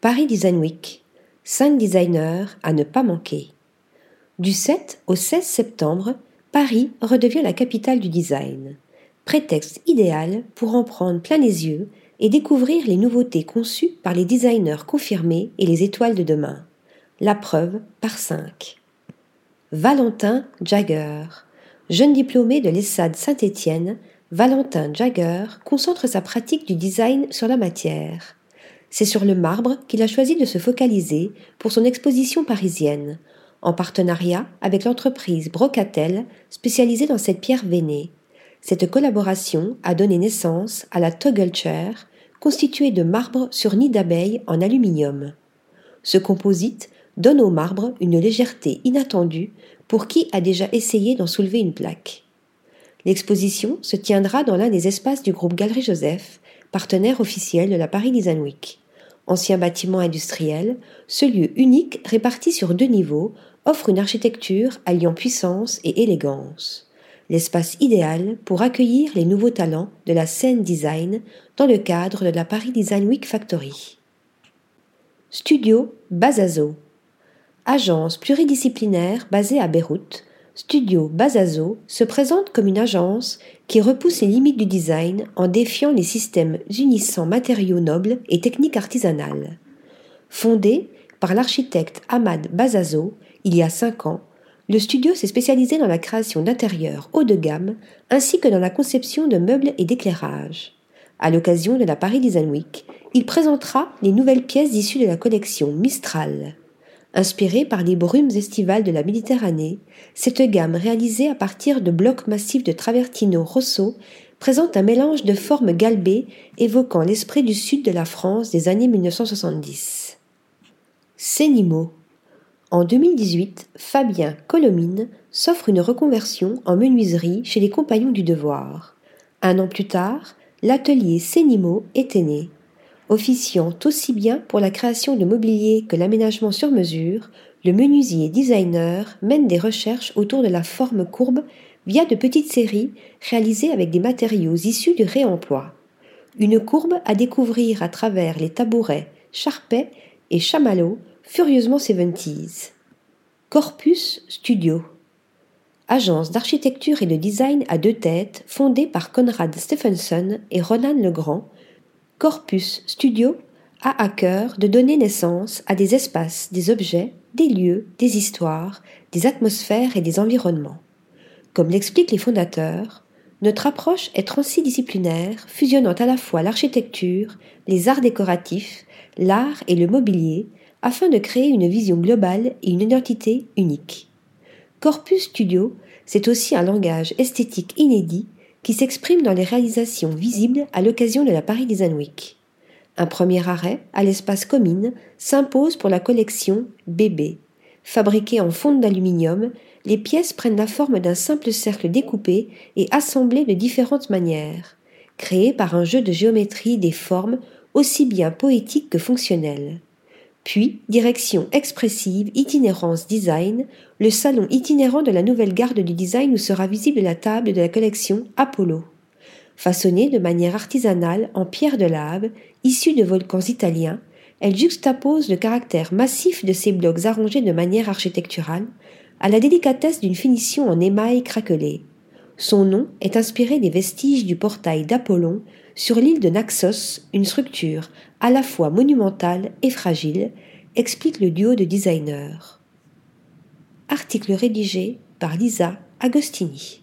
Paris Design Week. 5 designers à ne pas manquer. Du 7 au 16 septembre, Paris redevient la capitale du design. Prétexte idéal pour en prendre plein les yeux et découvrir les nouveautés conçues par les designers confirmés et les étoiles de demain. La preuve par 5. Valentin Jagger. Jeune diplômé de l'ESSAD Saint-Étienne, Valentin Jagger concentre sa pratique du design sur la matière. C'est sur le marbre qu'il a choisi de se focaliser pour son exposition parisienne, en partenariat avec l'entreprise Brocatel spécialisée dans cette pierre veinée. Cette collaboration a donné naissance à la Toggle Chair, constituée de marbre sur nid d'abeille en aluminium. Ce composite donne au marbre une légèreté inattendue pour qui a déjà essayé d'en soulever une plaque. L'exposition se tiendra dans l'un des espaces du groupe Galerie Joseph, partenaire officiel de la Paris Design Week. Ancien bâtiment industriel, ce lieu unique réparti sur deux niveaux offre une architecture alliant puissance et élégance. L'espace idéal pour accueillir les nouveaux talents de la scène design dans le cadre de la Paris Design Week Factory. Studio Bazazo. Agence pluridisciplinaire basée à Beyrouth, Studio Bazazo se présente comme une agence qui repousse les limites du design en défiant les systèmes unissant matériaux nobles et techniques artisanales. Fondé par l'architecte Ahmad Bazazo il y a cinq ans, le studio s'est spécialisé dans la création d'intérieurs haut de gamme ainsi que dans la conception de meubles et d'éclairage. À l'occasion de la Paris Design Week, il présentera les nouvelles pièces issues de la collection Mistral. Inspirée par les brumes estivales de la Méditerranée, cette gamme réalisée à partir de blocs massifs de travertino rosso présente un mélange de formes galbées évoquant l'esprit du sud de la France des années 1970. Sénimo. En 2018, Fabien Colomine s'offre une reconversion en menuiserie chez les Compagnons du Devoir. Un an plus tard, l'atelier Sénimo était né officiant aussi bien pour la création de mobilier que l'aménagement sur mesure, le menuisier designer mène des recherches autour de la forme courbe via de petites séries réalisées avec des matériaux issus du réemploi. Une courbe à découvrir à travers les tabourets, charpets et chamallows furieusement 70s. Corpus Studio. Agence d'architecture et de design à deux têtes fondée par Conrad Stephenson et Ronan Legrand, Corpus Studio a à cœur de donner naissance à des espaces, des objets, des lieux, des histoires, des atmosphères et des environnements. Comme l'expliquent les fondateurs, notre approche est transdisciplinaire, fusionnant à la fois l'architecture, les arts décoratifs, l'art et le mobilier, afin de créer une vision globale et une identité unique. Corpus Studio, c'est aussi un langage esthétique inédit qui s'exprime dans les réalisations visibles à l'occasion de la Paris Design Week. Un premier arrêt, à l'espace Comine, s'impose pour la collection BB. Fabriquée en fonte d'aluminium, les pièces prennent la forme d'un simple cercle découpé et assemblé de différentes manières, créé par un jeu de géométrie des formes aussi bien poétiques que fonctionnelles. Puis, direction expressive, itinérance design, le salon itinérant de la nouvelle garde du design où sera visible la table de la collection Apollo. Façonnée de manière artisanale en pierre de lave, issue de volcans italiens, elle juxtapose le caractère massif de ces blocs arrangés de manière architecturale à la délicatesse d'une finition en émail craquelé. Son nom est inspiré des vestiges du portail d'Apollon sur l'île de Naxos, une structure à la fois monumentale et fragile, explique le duo de designers. Article rédigé par Lisa Agostini.